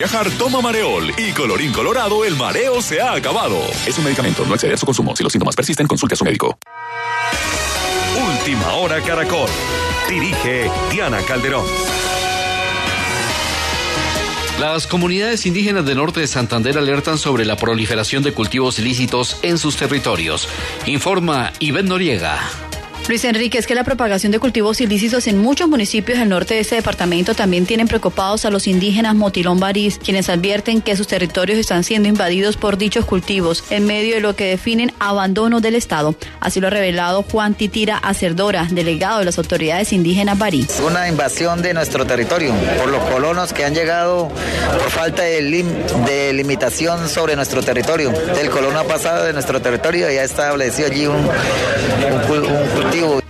Viajar toma Mareol y colorín colorado el mareo se ha acabado. Es un medicamento, no exceder su consumo. Si los síntomas persisten, consulte a su médico. Última hora Caracol. Dirige Diana Calderón. Las comunidades indígenas del norte de Santander alertan sobre la proliferación de cultivos ilícitos en sus territorios. Informa Iván Noriega. Luis Enrique, es que la propagación de cultivos ilícitos en muchos municipios del norte de este departamento también tienen preocupados a los indígenas Motilón Barís, quienes advierten que sus territorios están siendo invadidos por dichos cultivos en medio de lo que definen abandono del Estado. Así lo ha revelado Juan Titira Acerdora, delegado de las autoridades indígenas Barís. Una invasión de nuestro territorio por los colonos que han llegado por falta de, de limitación sobre nuestro territorio. El colono ha pasado de nuestro territorio y ha establecido allí un, un, un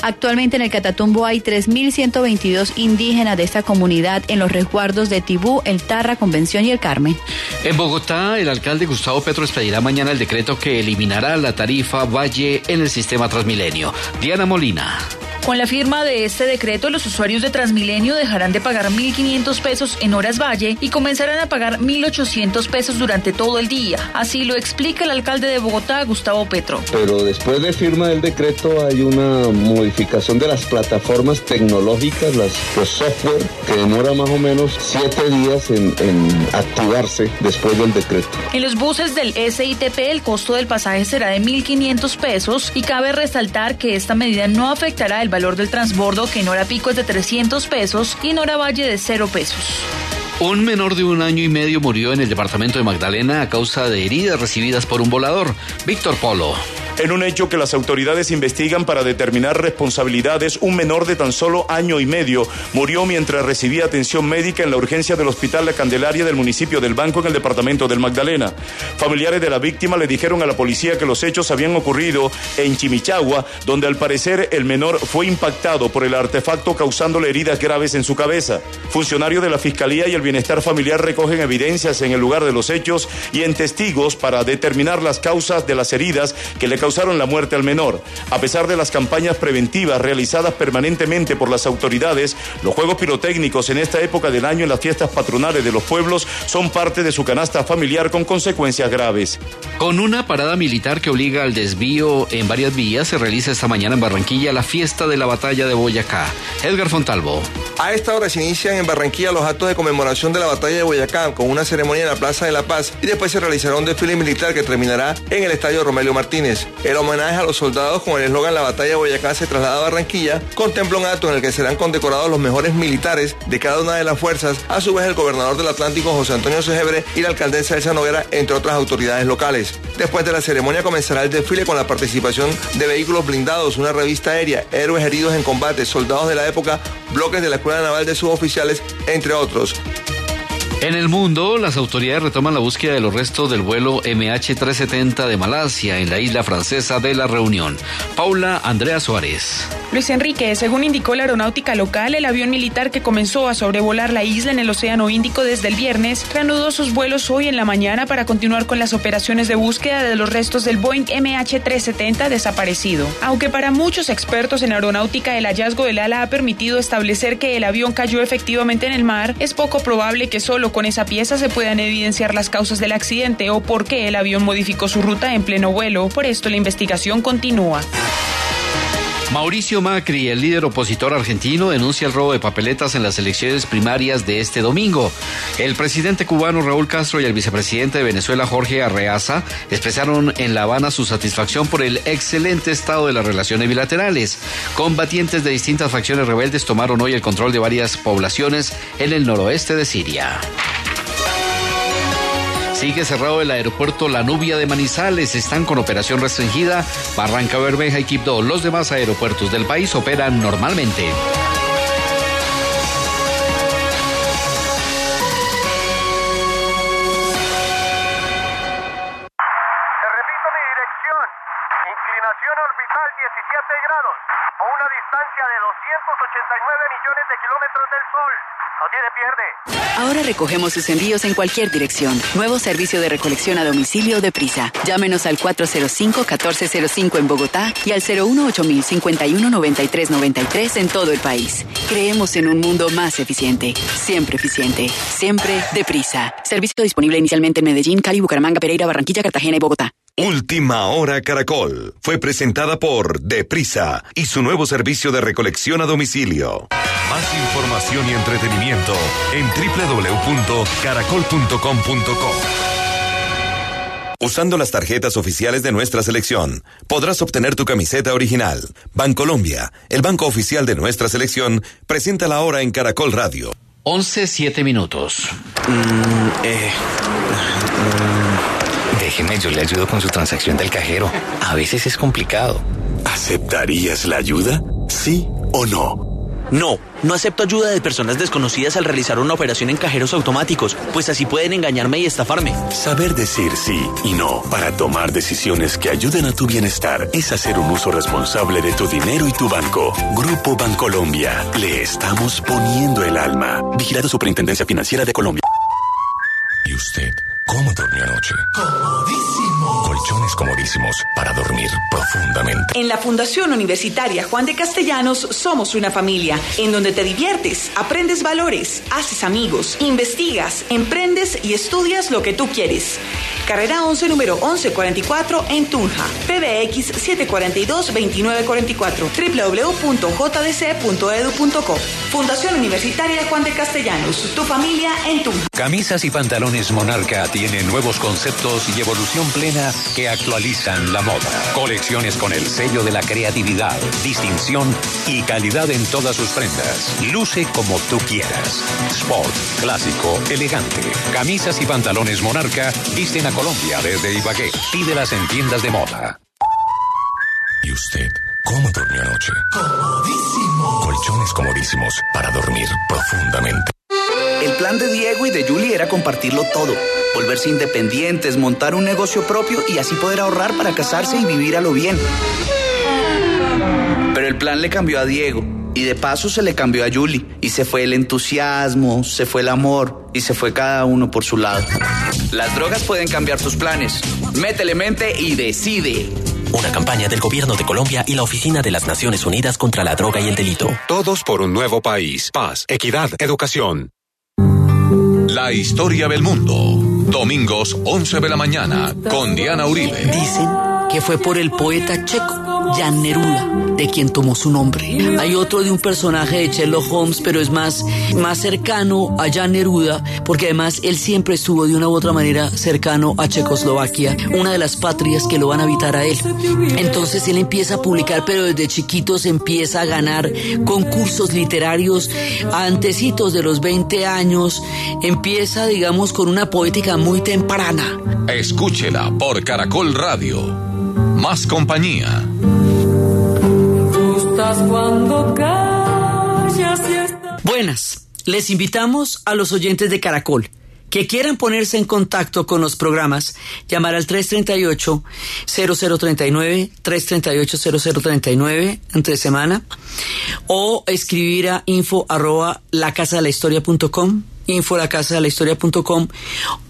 Actualmente en el Catatumbo hay 3.122 indígenas de esta comunidad en los resguardos de Tibú, El Tarra, Convención y El Carmen. En Bogotá, el alcalde Gustavo Petro expedirá mañana el decreto que eliminará la tarifa Valle en el sistema Transmilenio. Diana Molina. Con la firma de este decreto, los usuarios de Transmilenio dejarán de pagar 1.500 pesos en horas valle y comenzarán a pagar 1.800 pesos durante todo el día. Así lo explica el alcalde de Bogotá, Gustavo Petro. Pero después de firma del decreto hay una modificación de las plataformas tecnológicas, las, los software, que demora más o menos siete días en, en activarse después del decreto. En los buses del SITP el costo del pasaje será de 1.500 pesos y cabe resaltar que esta medida no afectará el valor del transbordo que en hora pico es de 300 pesos y en hora valle de 0 pesos. Un menor de un año y medio murió en el departamento de Magdalena a causa de heridas recibidas por un volador. Víctor Polo. En un hecho que las autoridades investigan para determinar responsabilidades, un menor de tan solo año y medio murió mientras recibía atención médica en la urgencia del Hospital La Candelaria del municipio del Banco en el departamento del Magdalena. Familiares de la víctima le dijeron a la policía que los hechos habían ocurrido en Chimichagua, donde al parecer el menor fue impactado por el artefacto causándole heridas graves en su cabeza. Funcionarios de la Fiscalía y el Bienestar Familiar recogen evidencias en el lugar de los hechos y en testigos para determinar las causas de las heridas que le causaron causaron la muerte al menor. A pesar de las campañas preventivas realizadas permanentemente por las autoridades, los juegos pirotécnicos en esta época del año en las fiestas patronales de los pueblos son parte de su canasta familiar con consecuencias graves. Con una parada militar que obliga al desvío en varias vías, se realiza esta mañana en Barranquilla la fiesta de la batalla de Boyacá. Edgar Fontalvo. A esta hora se inician en Barranquilla los actos de conmemoración de la batalla de Boyacá con una ceremonia en la Plaza de la Paz y después se realizará un desfile militar que terminará en el Estadio Romelio Martínez. El homenaje a los soldados con el eslogan La batalla de Boyacá se traslada a Barranquilla, contempla un acto en el que serán condecorados los mejores militares de cada una de las fuerzas, a su vez el gobernador del Atlántico José Antonio Segebre y la alcaldesa Elsa Noguera, entre otras autoridades locales. Después de la ceremonia comenzará el desfile con la participación de vehículos blindados, una revista aérea, héroes heridos en combate, soldados de la época, bloques de la Escuela Naval de suboficiales, entre otros. En el mundo, las autoridades retoman la búsqueda de los restos del vuelo MH370 de Malasia en la isla francesa de la Reunión. Paula Andrea Suárez. Luis Enrique, según indicó la aeronáutica local, el avión militar que comenzó a sobrevolar la isla en el Océano Índico desde el viernes reanudó sus vuelos hoy en la mañana para continuar con las operaciones de búsqueda de los restos del Boeing MH370 desaparecido. Aunque para muchos expertos en aeronáutica el hallazgo del ala ha permitido establecer que el avión cayó efectivamente en el mar, es poco probable que solo con esa pieza se puedan evidenciar las causas del accidente o por qué el avión modificó su ruta en pleno vuelo. Por esto la investigación continúa. Mauricio Macri, el líder opositor argentino, denuncia el robo de papeletas en las elecciones primarias de este domingo. El presidente cubano Raúl Castro y el vicepresidente de Venezuela Jorge Arreaza expresaron en La Habana su satisfacción por el excelente estado de las relaciones bilaterales. Combatientes de distintas facciones rebeldes tomaron hoy el control de varias poblaciones en el noroeste de Siria. Sigue cerrado el aeropuerto La Nubia de Manizales. Están con operación restringida. Barranca Bermeja y Quibdó. Los demás aeropuertos del país operan normalmente. Ahora recogemos sus envíos en cualquier dirección. Nuevo servicio de recolección a domicilio de Prisa. Llámenos al 405-1405 en Bogotá y al 018 9393 en todo el país. Creemos en un mundo más eficiente. Siempre eficiente. Siempre deprisa. Servicio disponible inicialmente en Medellín, Cali, Bucaramanga, Pereira, Barranquilla, Cartagena y Bogotá. Última Hora Caracol fue presentada por Deprisa y su nuevo servicio de recolección a domicilio. Más información y entretenimiento en www.caracol.com.co. Usando las tarjetas oficiales de nuestra selección, podrás obtener tu camiseta original. Bancolombia, el banco oficial de nuestra selección, presenta la hora en Caracol Radio. 11, 7 minutos. Mm, eh, mm, déjeme, yo le ayudo con su transacción del cajero. A veces es complicado. ¿Aceptarías la ayuda? ¿Sí o no? No, no acepto ayuda de personas desconocidas al realizar una operación en cajeros automáticos, pues así pueden engañarme y estafarme. Saber decir sí y no para tomar decisiones que ayuden a tu bienestar es hacer un uso responsable de tu dinero y tu banco. Grupo Bancolombia, le estamos poniendo el alma. Vigilado Superintendencia Financiera de Colombia. ¿Y usted cómo durmió anoche? Comodísimo. Colchones comodísimos para dormir profundamente. En la Fundación Universitaria Juan de Castellanos somos una familia en donde te diviertes, aprendes valores, haces amigos, investigas, emprendes y estudias lo que tú quieres. Carrera 11, número 1144 en Tunja. PBX 742-2944. www.jdc.edu.co. Fundación Universitaria Juan de Castellanos. Tu familia en Tunja. Camisas y pantalones Monarca tienen nuevos conceptos y evolución plena que actualizan la moda. Colecciones con el sello de la creatividad, distinción y calidad en todas sus prendas. Luce como tú quieras. Sport, clásico, elegante. Camisas y pantalones Monarca visten a Colombia desde Ibagué. Pídelas en tiendas de moda. ¿Y usted cómo durmió anoche? Comodísimo. Colchones comodísimos para dormir profundamente. El plan de Diego y de Julie era compartirlo todo, volverse independientes, montar un negocio propio y así poder ahorrar para casarse y vivir a lo bien. Pero el plan le cambió a Diego y de paso se le cambió a Julie y se fue el entusiasmo, se fue el amor y se fue cada uno por su lado. Las drogas pueden cambiar tus planes. Métele mente y decide. Una campaña del Gobierno de Colombia y la Oficina de las Naciones Unidas contra la Droga y el Delito. Todos por un nuevo país. Paz, equidad, educación. La historia del mundo. Domingos 11 de la mañana con Diana Uribe. Dicen que fue por el poeta checo Jan Neruda, de quien tomó su nombre. Hay otro de un personaje de Sherlock Holmes, pero es más, más cercano a Jan Neruda, porque además él siempre estuvo de una u otra manera cercano a Checoslovaquia, una de las patrias que lo van a habitar a él. Entonces él empieza a publicar, pero desde chiquitos empieza a ganar concursos literarios antecitos de los 20 años. Empieza, digamos, con una poética muy temprana. Escúchela por Caracol Radio. Más compañía. Cuando Buenas, les invitamos a los oyentes de Caracol que quieran ponerse en contacto con los programas, llamar al 338-0039, 338-0039 entre semana, o escribir a info arroba la casa de la historia.com, info la casa de la historia.com,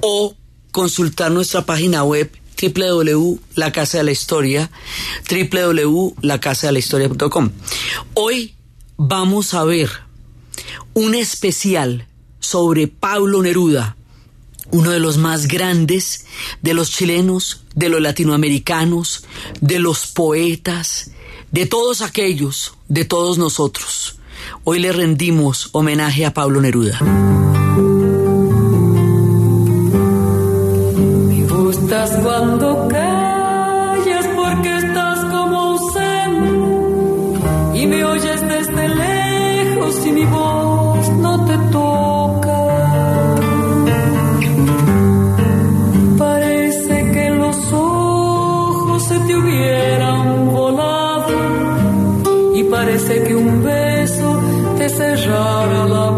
o consultar nuestra página web www.lacasa de la historia, www.lacasadelahistoria.com. Hoy vamos a ver un especial sobre Pablo Neruda, uno de los más grandes de los chilenos, de los latinoamericanos, de los poetas, de todos aquellos, de todos nosotros. Hoy le rendimos homenaje a Pablo Neruda. Parece que un beso te cerrara la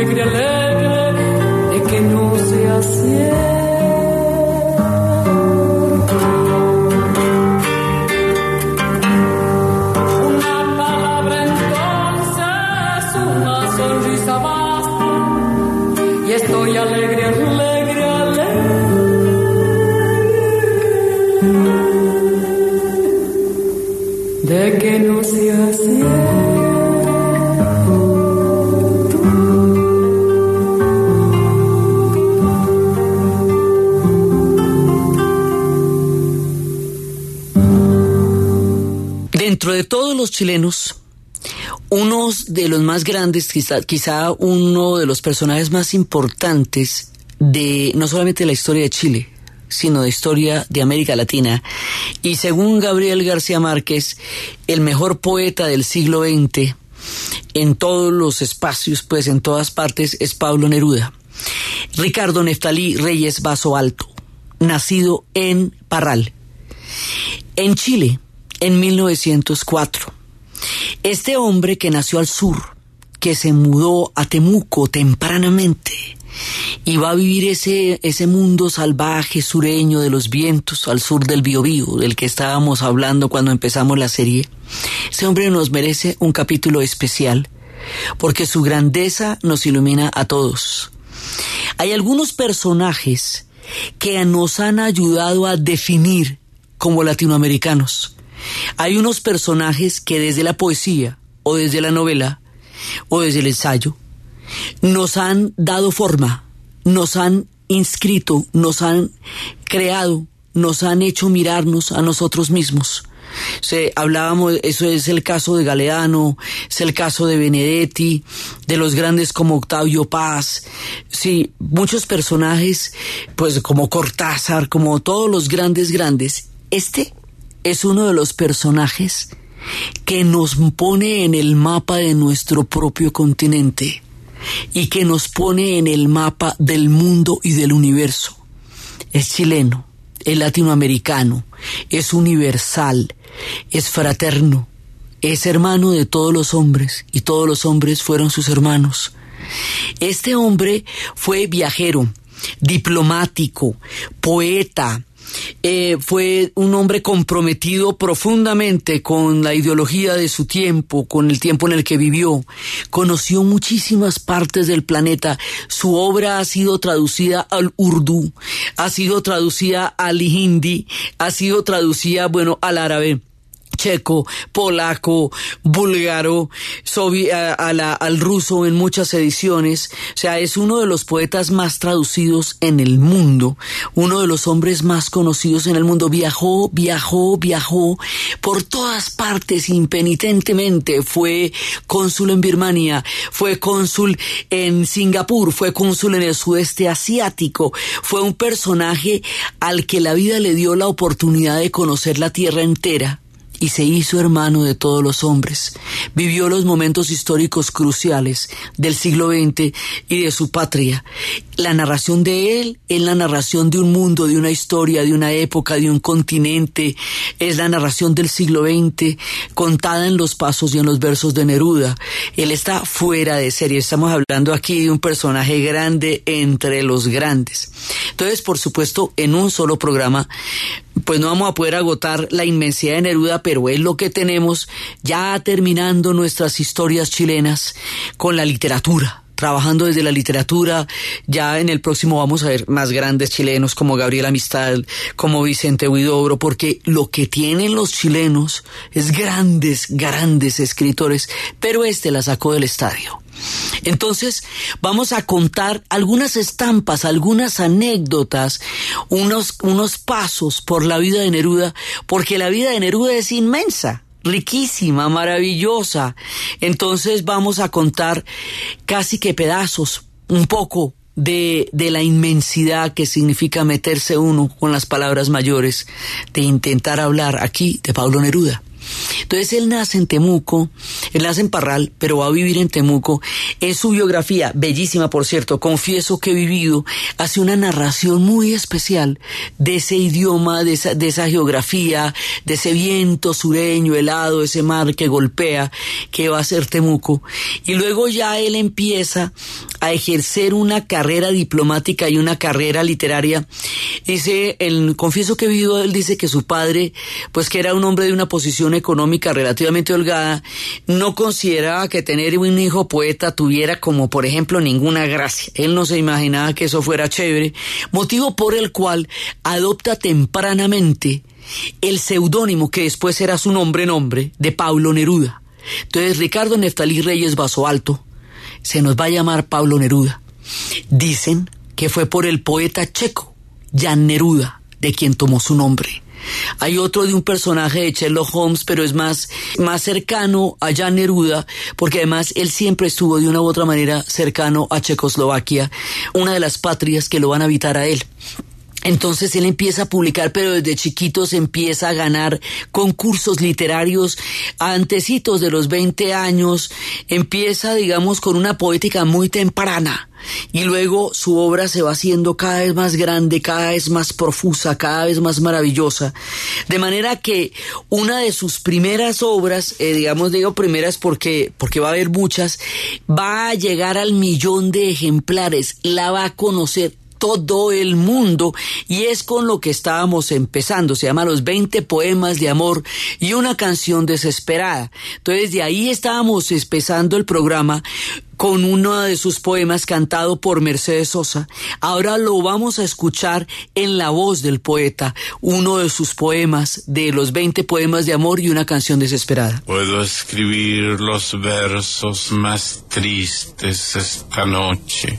alegre, alegre de que no sea cierto. Chilenos, uno de los más grandes, quizá, uno de los personajes más importantes de no solamente la historia de Chile, sino de historia de América Latina. Y según Gabriel García Márquez, el mejor poeta del siglo XX en todos los espacios, pues en todas partes, es Pablo Neruda. Ricardo Neftalí Reyes Vaso Alto, nacido en Parral, en Chile, en 1904. Este hombre que nació al sur, que se mudó a Temuco tempranamente y va a vivir ese, ese mundo salvaje sureño de los vientos al sur del Biobío, del que estábamos hablando cuando empezamos la serie. Ese hombre nos merece un capítulo especial porque su grandeza nos ilumina a todos. Hay algunos personajes que nos han ayudado a definir como latinoamericanos. Hay unos personajes que desde la poesía o desde la novela o desde el ensayo nos han dado forma, nos han inscrito, nos han creado, nos han hecho mirarnos a nosotros mismos. Se, hablábamos, eso es el caso de Galeano, es el caso de Benedetti, de los grandes como Octavio Paz, sí, muchos personajes, pues como Cortázar, como todos los grandes, grandes. Este es uno de los personajes que nos pone en el mapa de nuestro propio continente y que nos pone en el mapa del mundo y del universo. Es chileno, es latinoamericano, es universal, es fraterno, es hermano de todos los hombres y todos los hombres fueron sus hermanos. Este hombre fue viajero, diplomático, poeta, eh, fue un hombre comprometido profundamente con la ideología de su tiempo, con el tiempo en el que vivió. Conoció muchísimas partes del planeta. Su obra ha sido traducida al urdu, ha sido traducida al hindi, ha sido traducida, bueno, al árabe checo, polaco, búlgaro, al ruso en muchas ediciones. O sea, es uno de los poetas más traducidos en el mundo, uno de los hombres más conocidos en el mundo. Viajó, viajó, viajó por todas partes impenitentemente. Fue cónsul en Birmania, fue cónsul en Singapur, fue cónsul en el sudeste asiático. Fue un personaje al que la vida le dio la oportunidad de conocer la tierra entera y se hizo hermano de todos los hombres. Vivió los momentos históricos cruciales del siglo XX y de su patria. La narración de él es la narración de un mundo, de una historia, de una época, de un continente. Es la narración del siglo XX contada en los pasos y en los versos de Neruda. Él está fuera de serie. Estamos hablando aquí de un personaje grande entre los grandes. Entonces, por supuesto, en un solo programa pues no vamos a poder agotar la inmensidad de Neruda, pero es lo que tenemos ya terminando nuestras historias chilenas con la literatura trabajando desde la literatura. Ya en el próximo vamos a ver más grandes chilenos como Gabriel Amistad, como Vicente Huidobro, porque lo que tienen los chilenos es grandes, grandes escritores, pero este la sacó del estadio. Entonces, vamos a contar algunas estampas, algunas anécdotas, unos, unos pasos por la vida de Neruda, porque la vida de Neruda es inmensa riquísima, maravillosa. Entonces vamos a contar casi que pedazos, un poco de, de, la inmensidad que significa meterse uno con las palabras mayores, de intentar hablar aquí de Pablo Neruda. Entonces él nace en Temuco, él nace en Parral, pero va a vivir en Temuco. En su biografía, bellísima por cierto, confieso que he vivido, hace una narración muy especial de ese idioma, de esa, geografía, de ese viento sureño, helado, ese mar que golpea, que va a ser Temuco. Y luego ya él empieza a ejercer una carrera diplomática y una carrera literaria. Dice, el, confieso que he vivido, él dice que su padre, pues que era un hombre de una posición económica relativamente holgada, no consideraba que tener un hijo poeta tuviera como, por ejemplo, ninguna gracia. Él no se imaginaba que eso fuera chévere, motivo por el cual adopta tempranamente el seudónimo que después era su nombre nombre de Pablo Neruda. Entonces Ricardo Neftalí Reyes Vaso Alto se nos va a llamar Pablo Neruda. Dicen que fue por el poeta checo, Jan Neruda, de quien tomó su nombre. Hay otro de un personaje de Sherlock Holmes, pero es más, más cercano a Jan Neruda, porque además él siempre estuvo de una u otra manera cercano a Checoslovaquia, una de las patrias que lo van a habitar a él. Entonces él empieza a publicar, pero desde chiquitos empieza a ganar concursos literarios antecitos de los 20 años, empieza, digamos, con una poética muy temprana. Y luego su obra se va haciendo cada vez más grande, cada vez más profusa, cada vez más maravillosa. De manera que una de sus primeras obras, eh, digamos, digo primeras porque, porque va a haber muchas, va a llegar al millón de ejemplares, la va a conocer todo el mundo y es con lo que estábamos empezando. Se llama Los 20 poemas de amor y una canción desesperada. Entonces de ahí estábamos empezando el programa con uno de sus poemas cantado por Mercedes Sosa. Ahora lo vamos a escuchar en la voz del poeta, uno de sus poemas, de los 20 poemas de amor y una canción desesperada. Puedo escribir los versos más tristes esta noche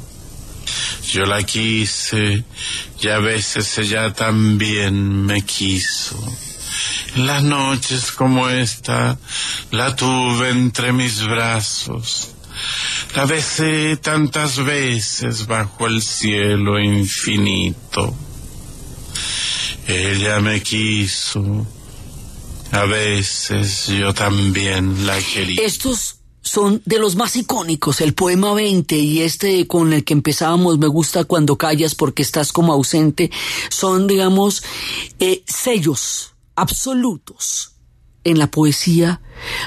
yo la quise y a veces ella también me quiso. Las noches como esta la tuve entre mis brazos. La besé tantas veces bajo el cielo infinito. Ella me quiso. A veces yo también la quería. Estos son de los más icónicos, el poema 20 y este con el que empezábamos, me gusta cuando callas porque estás como ausente, son, digamos, eh, sellos absolutos en la poesía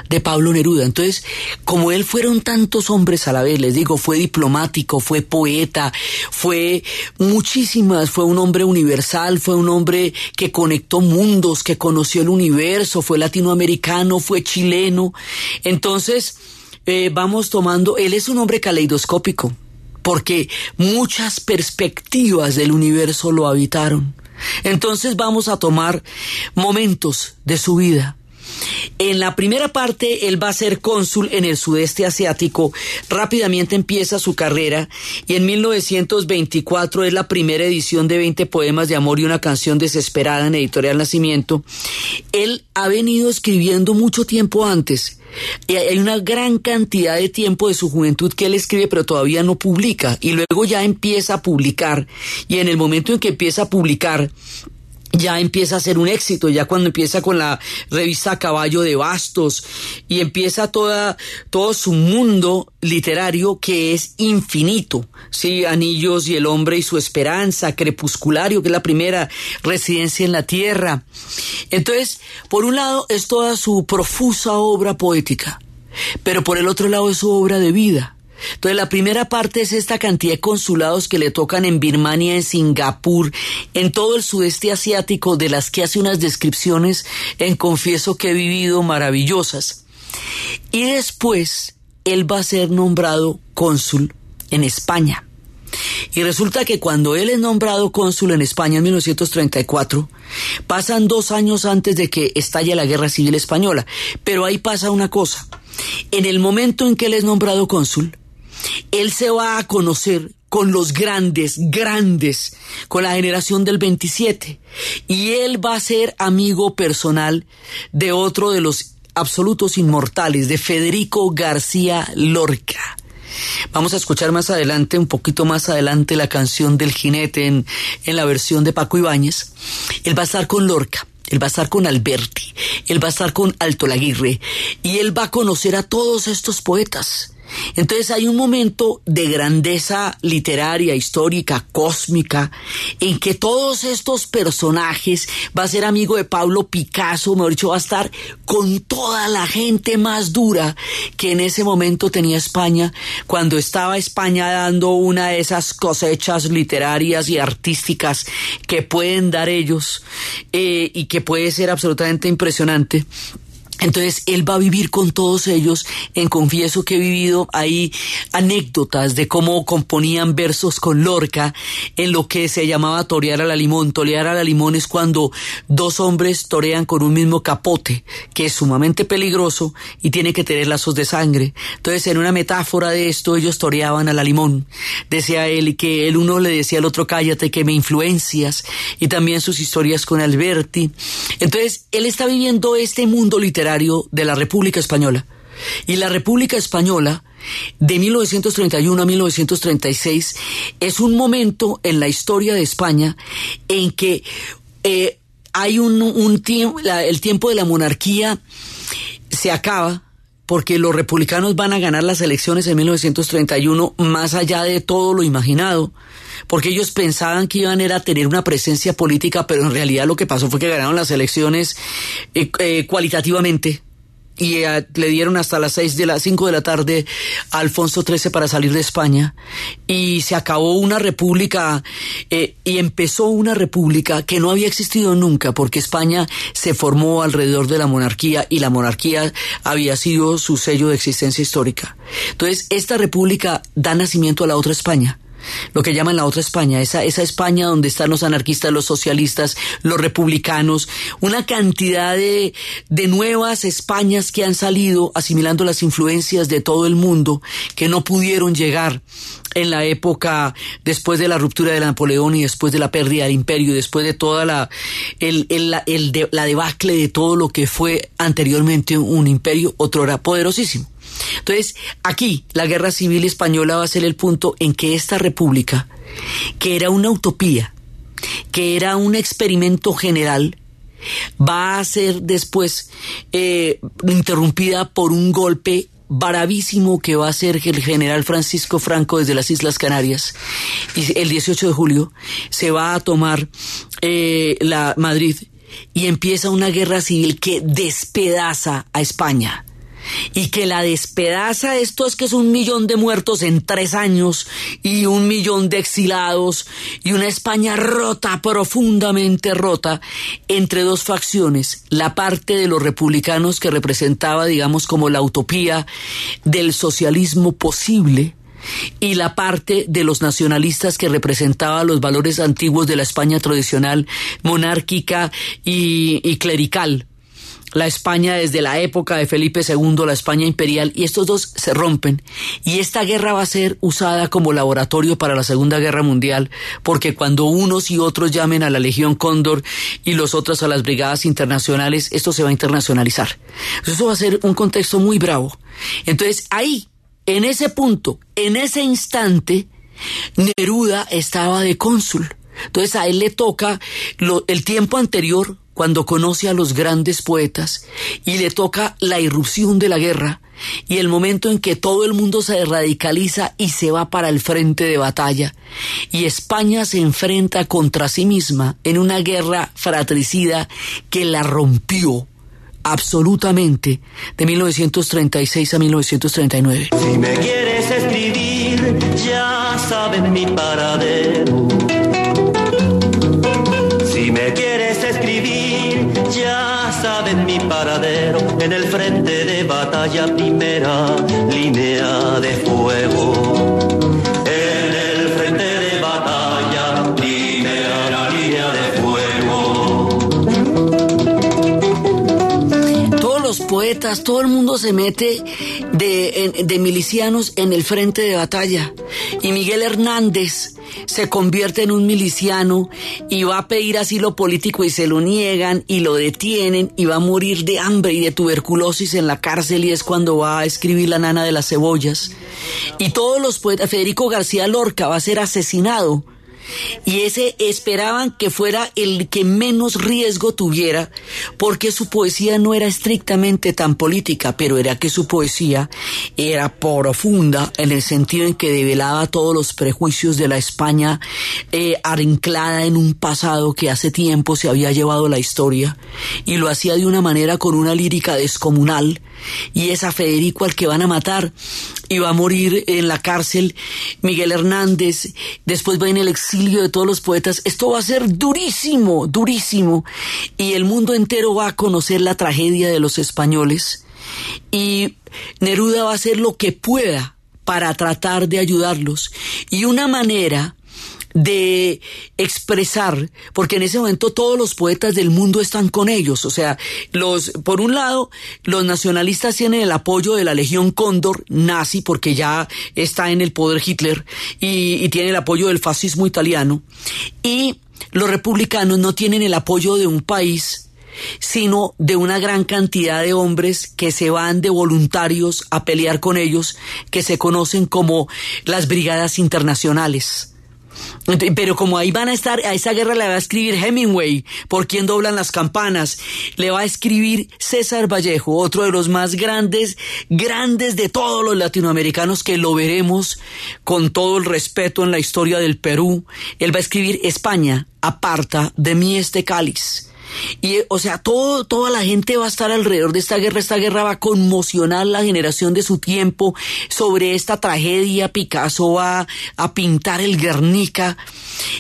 de Pablo Neruda. Entonces, como él fueron tantos hombres a la vez, les digo, fue diplomático, fue poeta, fue muchísimas, fue un hombre universal, fue un hombre que conectó mundos, que conoció el universo, fue latinoamericano, fue chileno. Entonces, eh, vamos tomando, él es un hombre caleidoscópico, porque muchas perspectivas del universo lo habitaron. Entonces vamos a tomar momentos de su vida En la primera parte, él va a ser cónsul en el sudeste asiático, rápidamente empieza su carrera y en 1924 es la primera edición de 20 poemas de amor y una canción desesperada en Editorial Nacimiento. Él ha venido escribiendo mucho tiempo antes. Hay una gran cantidad de tiempo de su juventud que él escribe pero todavía no publica. Y luego ya empieza a publicar. Y en el momento en que empieza a publicar ya empieza a ser un éxito, ya cuando empieza con la revista Caballo de Bastos y empieza toda, todo su mundo literario que es infinito, sí, Anillos y el hombre y su esperanza, Crepusculario, que es la primera residencia en la tierra. Entonces, por un lado es toda su profusa obra poética, pero por el otro lado es su obra de vida. Entonces la primera parte es esta cantidad de consulados que le tocan en Birmania, en Singapur, en todo el sudeste asiático, de las que hace unas descripciones en Confieso que he vivido maravillosas. Y después él va a ser nombrado cónsul en España. Y resulta que cuando él es nombrado cónsul en España en 1934, pasan dos años antes de que estalle la Guerra Civil Española. Pero ahí pasa una cosa. En el momento en que él es nombrado cónsul, él se va a conocer con los grandes, grandes, con la generación del 27. Y él va a ser amigo personal de otro de los absolutos inmortales, de Federico García Lorca. Vamos a escuchar más adelante, un poquito más adelante, la canción del jinete en, en la versión de Paco Ibáñez. Él va a estar con Lorca. Él va a estar con Alberti, él va a estar con Alto Laguirre y él va a conocer a todos estos poetas. Entonces hay un momento de grandeza literaria, histórica, cósmica, en que todos estos personajes va a ser amigo de Pablo Picasso, mejor dicho, va a estar con toda la gente más dura que en ese momento tenía España, cuando estaba España dando una de esas cosechas literarias y artísticas que pueden dar ellos eh, y que puede ser absolutamente impresionante. Entonces él va a vivir con todos ellos. En Confieso que he vivido ahí anécdotas de cómo componían versos con Lorca en lo que se llamaba torear a la limón. Torear a la limón es cuando dos hombres torean con un mismo capote, que es sumamente peligroso y tiene que tener lazos de sangre. Entonces en una metáfora de esto ellos toreaban a la limón. Decía él que el uno le decía al otro cállate que me influencias y también sus historias con Alberti. Entonces él está viviendo este mundo literal de la República Española. Y la República Española, de 1931 a 1936, es un momento en la historia de España en que eh, hay un, un tiempo, el tiempo de la monarquía se acaba, porque los republicanos van a ganar las elecciones en 1931 más allá de todo lo imaginado, porque ellos pensaban que iban a tener una presencia política, pero en realidad lo que pasó fue que ganaron las elecciones eh, eh, cualitativamente y eh, le dieron hasta las seis de las cinco de la tarde a Alfonso XIII para salir de España y se acabó una república eh, y empezó una república que no había existido nunca porque España se formó alrededor de la monarquía y la monarquía había sido su sello de existencia histórica. Entonces, esta república da nacimiento a la otra España lo que llaman la otra España, esa, esa España donde están los anarquistas, los socialistas, los republicanos, una cantidad de, de nuevas Españas que han salido asimilando las influencias de todo el mundo, que no pudieron llegar en la época después de la ruptura de Napoleón y después de la pérdida del imperio, después de toda la, el, el, el la debacle de todo lo que fue anteriormente un imperio, otro era poderosísimo. Entonces, aquí la guerra civil española va a ser el punto en que esta república, que era una utopía, que era un experimento general, va a ser después eh, interrumpida por un golpe bravísimo que va a ser el general Francisco Franco desde las Islas Canarias. Y el 18 de julio se va a tomar eh, la Madrid y empieza una guerra civil que despedaza a España y que la despedaza esto es que es un millón de muertos en tres años y un millón de exilados y una España rota, profundamente rota, entre dos facciones, la parte de los republicanos que representaba, digamos, como la utopía del socialismo posible, y la parte de los nacionalistas que representaba los valores antiguos de la España tradicional, monárquica y, y clerical la España desde la época de Felipe II, la España imperial, y estos dos se rompen. Y esta guerra va a ser usada como laboratorio para la Segunda Guerra Mundial, porque cuando unos y otros llamen a la Legión Cóndor y los otros a las brigadas internacionales, esto se va a internacionalizar. Eso va a ser un contexto muy bravo. Entonces ahí, en ese punto, en ese instante, Neruda estaba de cónsul. Entonces a él le toca el tiempo anterior, cuando conoce a los grandes poetas, y le toca la irrupción de la guerra, y el momento en que todo el mundo se radicaliza y se va para el frente de batalla, y España se enfrenta contra sí misma en una guerra fratricida que la rompió absolutamente de 1936 a 1939. Si me quieres escribir, ya saben mi paradero en el frente de batalla primera línea de fuego. En el frente de batalla primera línea de fuego. Todos los poetas, todo el mundo se mete de, de milicianos en el frente de batalla. Y Miguel Hernández se convierte en un miliciano y va a pedir asilo político y se lo niegan y lo detienen y va a morir de hambre y de tuberculosis en la cárcel y es cuando va a escribir La nana de las cebollas. Y todos los poetas, Federico García Lorca va a ser asesinado y ese esperaban que fuera el que menos riesgo tuviera, porque su poesía no era estrictamente tan política, pero era que su poesía era profunda en el sentido en que develaba todos los prejuicios de la España eh, en un pasado que hace tiempo se había llevado la historia, y lo hacía de una manera con una lírica descomunal, y es a Federico al que van a matar, y va a morir en la cárcel Miguel Hernández, después va en el exilio de todos los poetas. Esto va a ser durísimo, durísimo. Y el mundo entero va a conocer la tragedia de los españoles. Y Neruda va a hacer lo que pueda para tratar de ayudarlos. Y una manera de expresar, porque en ese momento todos los poetas del mundo están con ellos, o sea, los, por un lado, los nacionalistas tienen el apoyo de la Legión Cóndor nazi, porque ya está en el poder Hitler, y, y tiene el apoyo del fascismo italiano, y los republicanos no tienen el apoyo de un país sino de una gran cantidad de hombres que se van de voluntarios a pelear con ellos, que se conocen como las brigadas internacionales. Pero como ahí van a estar, a esa guerra le va a escribir Hemingway, por quien doblan las campanas, le va a escribir César Vallejo, otro de los más grandes, grandes de todos los latinoamericanos que lo veremos con todo el respeto en la historia del Perú. Él va a escribir España, aparta de mí este cáliz. Y, o sea, todo, toda la gente va a estar alrededor de esta guerra. Esta guerra va a conmocionar la generación de su tiempo sobre esta tragedia. Picasso va a pintar el Guernica.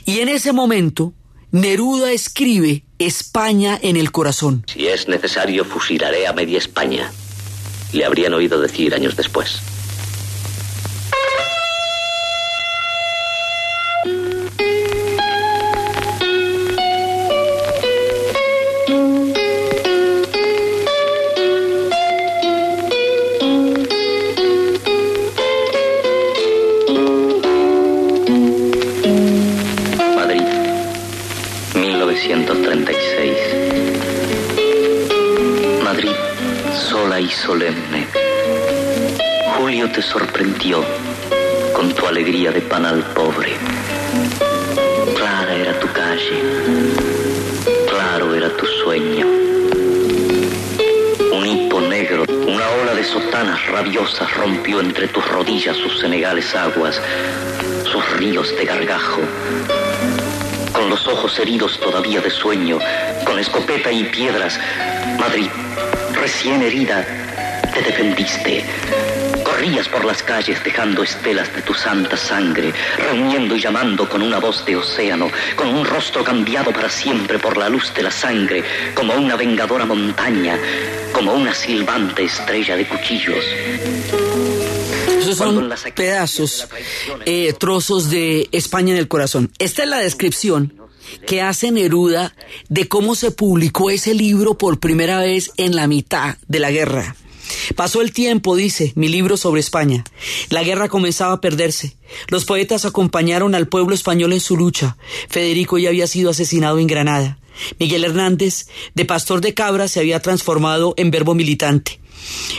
Y en ese momento, Neruda escribe España en el corazón. Si es necesario, fusilaré a media España. Le habrían oído decir años después. Dejando estelas de tu santa sangre, reuniendo y llamando con una voz de océano, con un rostro cambiado para siempre por la luz de la sangre, como una vengadora montaña, como una silbante estrella de cuchillos. Esos son pedazos, eh, trozos de España en el corazón. Esta es la descripción que hace Neruda de cómo se publicó ese libro por primera vez en la mitad de la guerra. Pasó el tiempo, dice, mi libro sobre España. La guerra comenzaba a perderse. Los poetas acompañaron al pueblo español en su lucha. Federico ya había sido asesinado en Granada. Miguel Hernández, de pastor de cabras, se había transformado en verbo militante.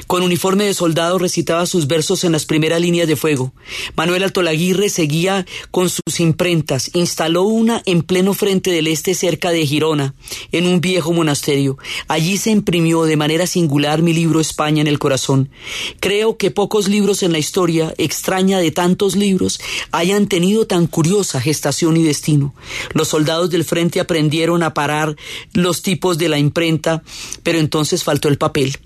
Con uniforme de soldado recitaba sus versos en las primeras líneas de fuego. Manuel Altolaguirre seguía con sus imprentas. Instaló una en pleno frente del este cerca de Girona, en un viejo monasterio. Allí se imprimió de manera singular mi libro España en el corazón. Creo que pocos libros en la historia, extraña de tantos libros, hayan tenido tan curiosa gestación y destino. Los soldados del frente aprendieron a parar los tipos de la imprenta, pero entonces faltó el papel.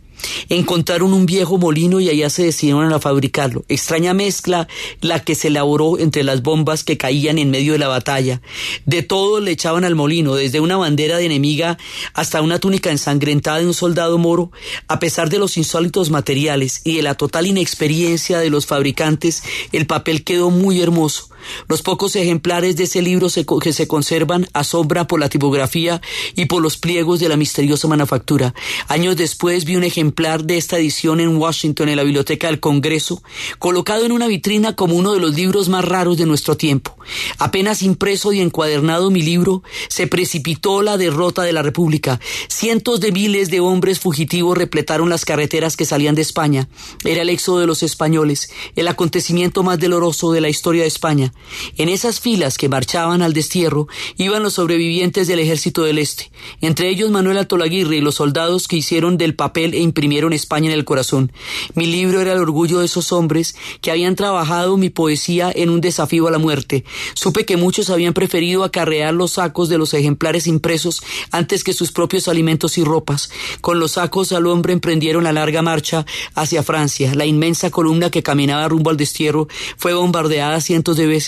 Encontraron un viejo molino y allá se decidieron a fabricarlo. Extraña mezcla la que se elaboró entre las bombas que caían en medio de la batalla. De todo le echaban al molino, desde una bandera de enemiga hasta una túnica ensangrentada de un soldado moro. A pesar de los insólitos materiales y de la total inexperiencia de los fabricantes, el papel quedó muy hermoso. Los pocos ejemplares de ese libro que se conservan asombran por la tipografía y por los pliegos de la misteriosa manufactura. Años después vi un ejemplar de esta edición en Washington, en la Biblioteca del Congreso, colocado en una vitrina como uno de los libros más raros de nuestro tiempo. Apenas impreso y encuadernado mi libro, se precipitó la derrota de la República. Cientos de miles de hombres fugitivos repletaron las carreteras que salían de España. Era el éxodo de los españoles, el acontecimiento más doloroso de la historia de España. En esas filas que marchaban al destierro iban los sobrevivientes del ejército del Este, entre ellos Manuel Altolaguirre y los soldados que hicieron del papel e imprimieron España en el corazón. Mi libro era el orgullo de esos hombres que habían trabajado mi poesía en un desafío a la muerte. Supe que muchos habían preferido acarrear los sacos de los ejemplares impresos antes que sus propios alimentos y ropas. Con los sacos al hombre emprendieron la larga marcha hacia Francia. La inmensa columna que caminaba rumbo al destierro fue bombardeada cientos de veces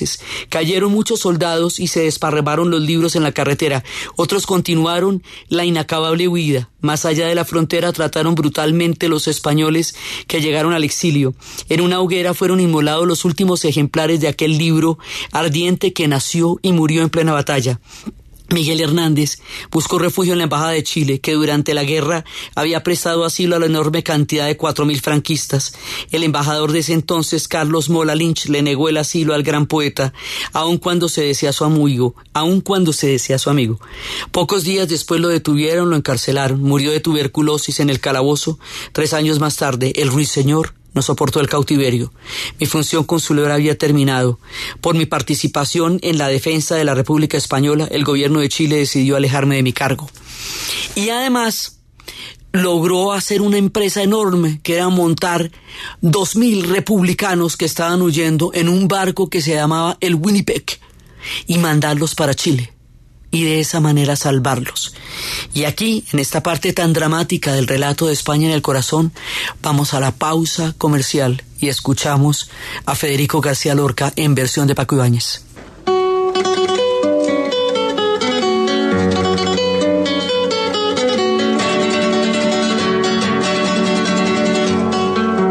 Cayeron muchos soldados y se desparramaron los libros en la carretera. Otros continuaron la inacabable huida. Más allá de la frontera trataron brutalmente los españoles que llegaron al exilio. En una hoguera fueron inmolados los últimos ejemplares de aquel libro ardiente que nació y murió en plena batalla. Miguel Hernández buscó refugio en la Embajada de Chile, que durante la guerra había prestado asilo a la enorme cantidad de cuatro mil franquistas. El embajador de ese entonces, Carlos Mola Lynch, le negó el asilo al gran poeta, aun cuando se decía su amigo, aun cuando se decía su amigo. Pocos días después lo detuvieron, lo encarcelaron, murió de tuberculosis en el calabozo. Tres años más tarde, el ruiseñor no soportó el cautiverio. Mi función consular había terminado. Por mi participación en la defensa de la República Española, el gobierno de Chile decidió alejarme de mi cargo. Y además logró hacer una empresa enorme que era montar dos mil republicanos que estaban huyendo en un barco que se llamaba el Winnipeg y mandarlos para Chile y de esa manera salvarlos. Y aquí, en esta parte tan dramática del relato de España en el corazón, vamos a la pausa comercial y escuchamos a Federico García Lorca en versión de Paco Ibáñez.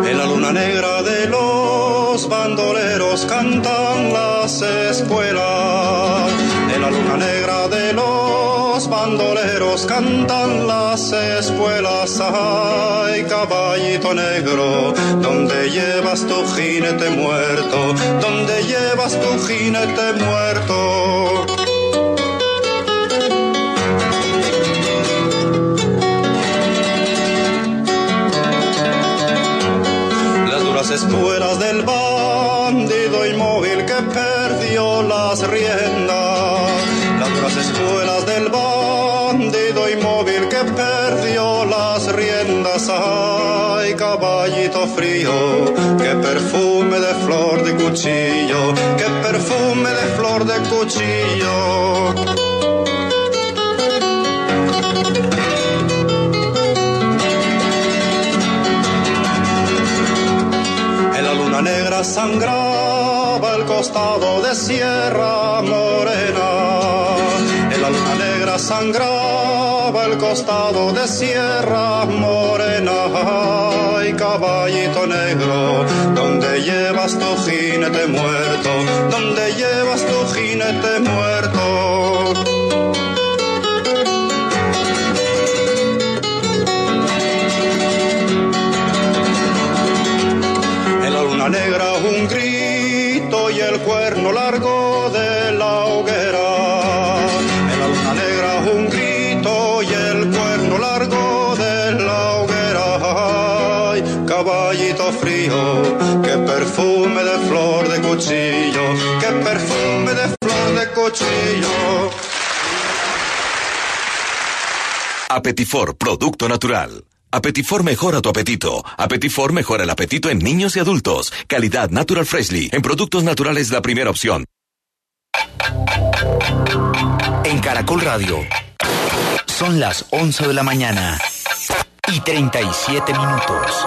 En la luna negra de los bandoleros cantan las espuelas. Cantan las espuelas. Ay, caballito negro, donde llevas tu jinete muerto? donde llevas tu jinete muerto? Las duras espuelas del bandido inmóvil que perdió las riendas. Las duras espuelas del bandido inmóvil que perdió las riendas. Ay, caballito frío, qué perfume de flor de cuchillo, qué perfume de flor de cuchillo. La luna negra sangraba el costado de Sierra Morena sangraba el costado de Sierra Morena y caballito negro, donde llevas tu jinete muerto, donde llevas tu jinete muerto. negra un grito y el cuerno largo de cuchillo, qué perfume de flor de cuchillo. Apetifor, producto natural. Apetifor mejora tu apetito. Apetifor mejora el apetito en niños y adultos. Calidad Natural Freshly. En productos naturales la primera opción. En Caracol Radio. Son las 11 de la mañana y 37 minutos.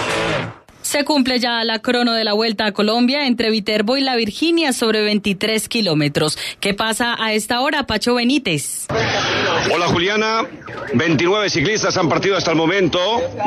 Se cumple ya la crono de la Vuelta a Colombia entre Viterbo y la Virginia sobre 23 kilómetros. ¿Qué pasa a esta hora, Pacho Benítez? Hola Juliana, 29 ciclistas han partido hasta el momento.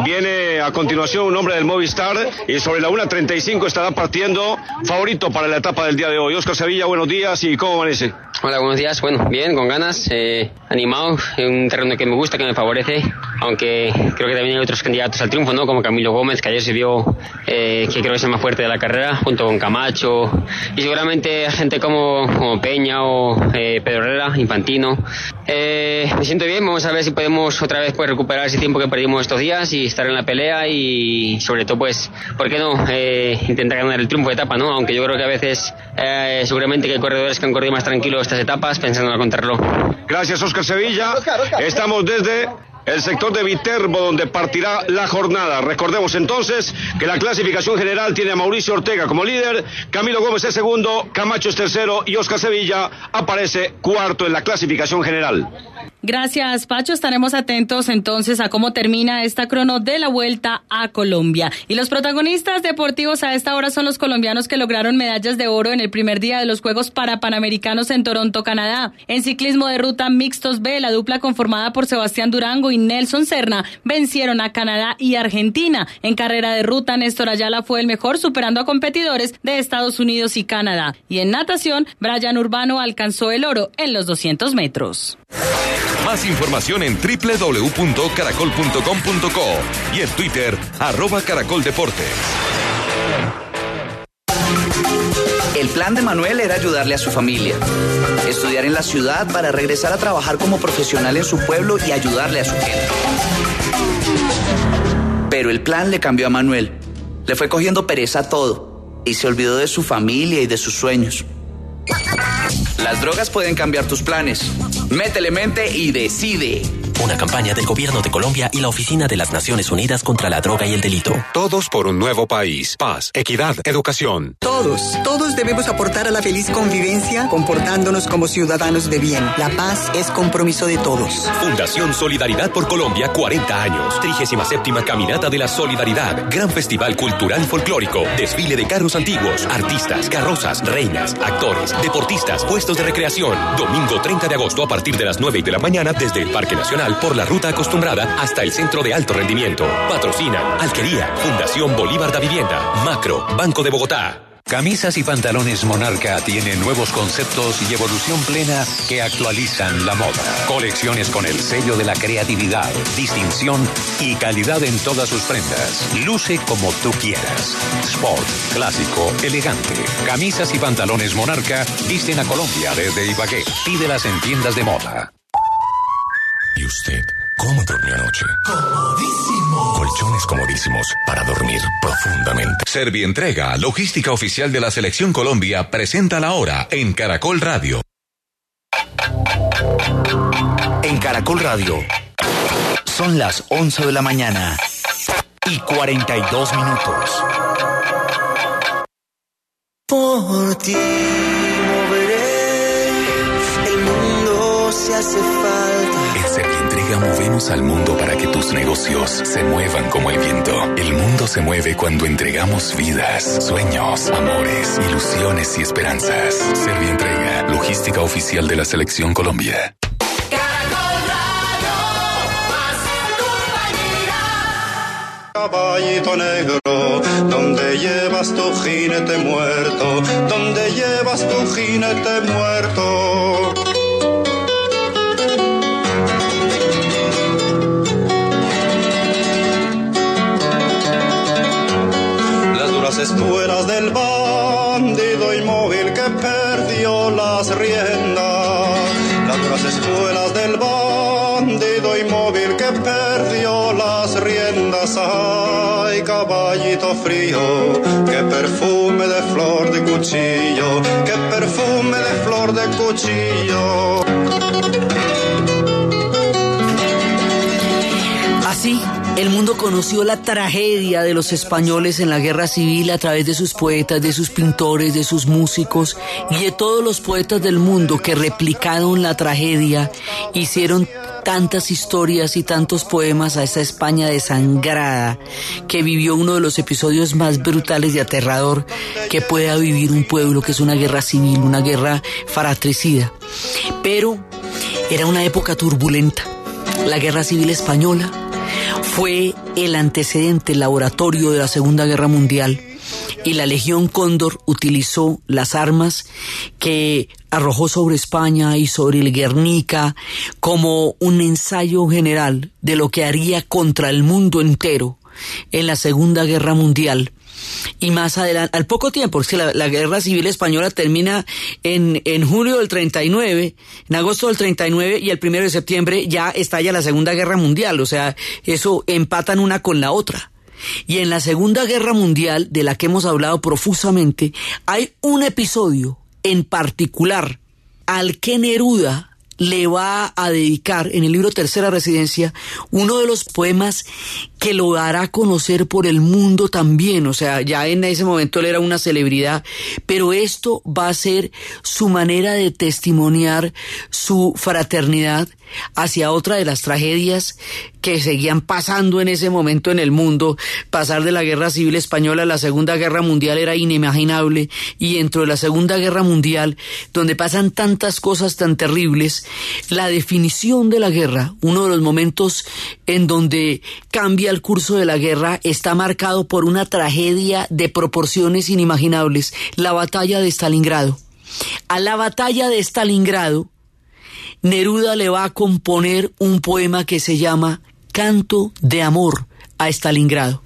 Viene a continuación un hombre del Movistar y sobre la 1.35 estará partiendo favorito para la etapa del día de hoy. Oscar Sevilla, buenos días y ¿cómo amanece? Hola, buenos días. Bueno, bien, con ganas, eh, animado, en un terreno que me gusta, que me favorece, aunque creo que también hay otros candidatos al triunfo, ¿no? Como Camilo Gómez, que ayer se vio eh, que creo que es el más fuerte de la carrera, junto con Camacho, y seguramente gente como, como Peña o eh, Pedro Herrera, Infantino. Eh, me siento bien, vamos a ver si podemos otra vez pues, recuperar ese tiempo que perdimos estos días y estar en la pelea y sobre todo, pues, ¿por qué no eh, intentar ganar el triunfo de etapa, ¿no? Aunque yo creo que a veces eh, seguramente que hay corredores que han corrido más tranquilos estas etapas pensando en el contrarreloj. Gracias, Oscar Sevilla. Estamos desde el sector de Viterbo donde partirá la jornada. Recordemos entonces que la clasificación general tiene a Mauricio Ortega como líder, Camilo Gómez es segundo, Camacho es tercero y Oscar Sevilla aparece cuarto en la clasificación general. Gracias, Pacho. Estaremos atentos entonces a cómo termina esta crono de la vuelta a Colombia. Y los protagonistas deportivos a esta hora son los colombianos que lograron medallas de oro en el primer día de los Juegos Parapanamericanos en Toronto, Canadá. En ciclismo de ruta mixtos B, la dupla conformada por Sebastián Durango y Nelson Serna vencieron a Canadá y Argentina. En carrera de ruta, Néstor Ayala fue el mejor, superando a competidores de Estados Unidos y Canadá. Y en natación, Brian Urbano alcanzó el oro en los 200 metros. Más información en www.caracol.com.co y en Twitter, arroba caracoldeportes. El plan de Manuel era ayudarle a su familia, estudiar en la ciudad para regresar a trabajar como profesional en su pueblo y ayudarle a su gente. Pero el plan le cambió a Manuel. Le fue cogiendo pereza a todo y se olvidó de su familia y de sus sueños. Las drogas pueden cambiar tus planes. Métele mente y decide. Una campaña del Gobierno de Colombia y la Oficina de las Naciones Unidas contra la Droga y el Delito. Todos por un nuevo país. Paz, equidad, educación. Todos, todos debemos aportar a la feliz convivencia comportándonos como ciudadanos de bien. La paz es compromiso de todos. Fundación Solidaridad por Colombia, 40 años. 37 Caminata de la Solidaridad. Gran Festival Cultural y Folclórico. Desfile de carros antiguos, artistas, carrozas, reinas, actores, deportistas, puestos de recreación. Domingo 30 de agosto a partir de las 9 de la mañana desde el Parque Nacional por la ruta acostumbrada hasta el Centro de Alto Rendimiento. Patrocina Alquería, Fundación Bolívar da Vivienda, Macro, Banco de Bogotá. Camisas y pantalones Monarca tienen nuevos conceptos y evolución plena que actualizan la moda. Colecciones con el sello de la creatividad, distinción y calidad en todas sus prendas. Luce como tú quieras. Sport, clásico, elegante. Camisas y pantalones Monarca visten a Colombia desde Ibagué. Pídelas en tiendas de moda. ¿Y usted cómo durmió anoche? Comodísimo. Colchones comodísimos para dormir profundamente. Servientrega, logística oficial de la Selección Colombia, presenta la hora en Caracol Radio. En Caracol Radio. Son las 11 de la mañana y 42 minutos. Por ti moveré, el mundo se hace falta. En Servientrega movemos al mundo para que tus negocios se muevan como el viento. El mundo mundo se mueve cuando entregamos vidas, sueños, amores, ilusiones y esperanzas. Servientrega, logística oficial de la Selección Colombia. Caballito negro, donde llevas tu jinete muerto, donde llevas tu jinete muerto. Espuelas del bandido inmóvil que perdió las riendas. Las espuelas del bandido inmóvil que perdió las riendas. Ay, caballito frío, qué perfume de flor de cuchillo, qué perfume de flor de cuchillo. Así, el mundo conoció la tragedia de los españoles en la guerra civil a través de sus poetas, de sus pintores, de sus músicos y de todos los poetas del mundo que replicaron la tragedia, hicieron tantas historias y tantos poemas a esa España desangrada que vivió uno de los episodios más brutales y aterrador que pueda vivir un pueblo, que es una guerra civil, una guerra fratricida. Pero era una época turbulenta. La guerra civil española fue el antecedente, laboratorio de la Segunda Guerra Mundial y la Legión Cóndor utilizó las armas que arrojó sobre España y sobre el Guernica como un ensayo general de lo que haría contra el mundo entero en la Segunda Guerra Mundial. Y más adelante, al poco tiempo, es que la, guerra civil española termina en, en julio del 39, en agosto del 39 y el primero de septiembre ya estalla la Segunda Guerra Mundial, o sea, eso empatan una con la otra. Y en la Segunda Guerra Mundial, de la que hemos hablado profusamente, hay un episodio en particular al que Neruda le va a dedicar en el libro Tercera Residencia uno de los poemas que lo dará a conocer por el mundo también, o sea, ya en ese momento él era una celebridad, pero esto va a ser su manera de testimoniar su fraternidad hacia otra de las tragedias que seguían pasando en ese momento en el mundo. Pasar de la Guerra Civil Española a la Segunda Guerra Mundial era inimaginable y dentro de la Segunda Guerra Mundial, donde pasan tantas cosas tan terribles, la definición de la guerra, uno de los momentos en donde cambia el curso de la guerra, está marcado por una tragedia de proporciones inimaginables, la batalla de Stalingrado. A la batalla de Stalingrado, Neruda le va a componer un poema que se llama Canto de Amor a Stalingrado.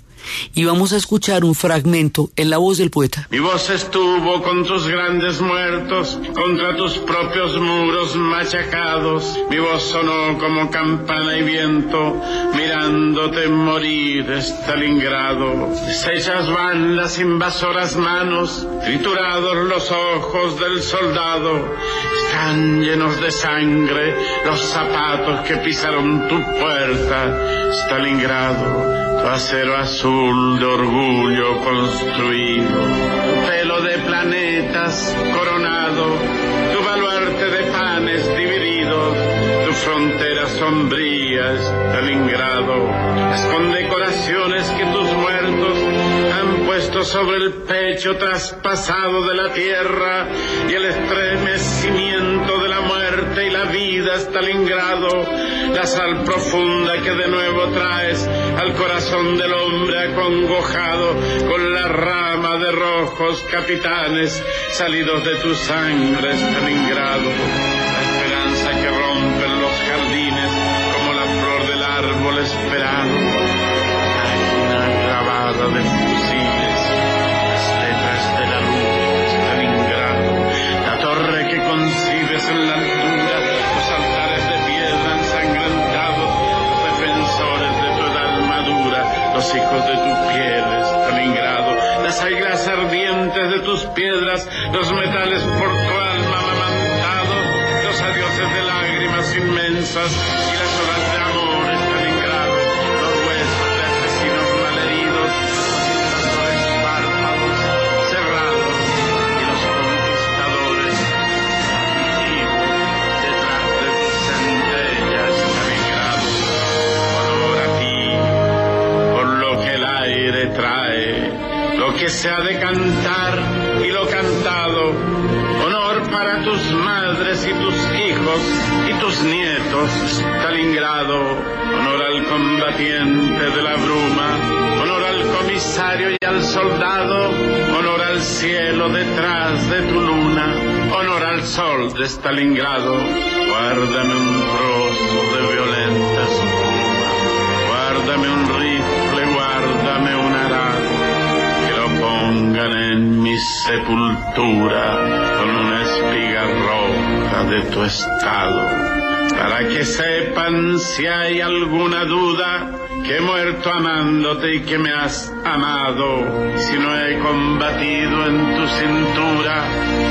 Y vamos a escuchar un fragmento en la voz del poeta. Mi voz estuvo con tus grandes muertos, contra tus propios muros machacados. Mi voz sonó como campana y viento, mirándote morir, Stalingrado. Deshechas van las invasoras manos, triturados los ojos del soldado. Están llenos de sangre los zapatos que pisaron tu puerta, Stalingrado. Tu acero azul de orgullo construido, tu pelo de planetas coronado, tu baluarte de panes tu frontera sombría, Stalingrado, las condecoraciones que tus muertos han puesto sobre el pecho traspasado de la tierra y el estremecimiento de la muerte y la vida, Stalingrado, la sal profunda que de nuevo traes al corazón del hombre acongojado con la rama de rojos capitanes salidos de tu sangre, Stalingrado. De fusiles, las letras de la luz, Stalingrado. La torre que concibes en la altura, los altares de piedra ensangrentados, los defensores de tu edad madura, los hijos de tu piel, Stalingrado, las águilas ardientes de tus piedras, los metales por tu alma amamantados, los adioses de lágrimas inmensas y las se ha de cantar y lo cantado. Honor para tus madres y tus hijos y tus nietos, Stalingrado. Honor al combatiente de la bruma. Honor al comisario y al soldado. Honor al cielo detrás de tu luna. Honor al sol de Stalingrado. Guárdame un trozo de violenta espuma. Guárdame un en mi sepultura con una espiga roja de tu estado. Para que sepan si hay alguna duda que he muerto amándote y que me has amado. Si no he combatido en tu cintura,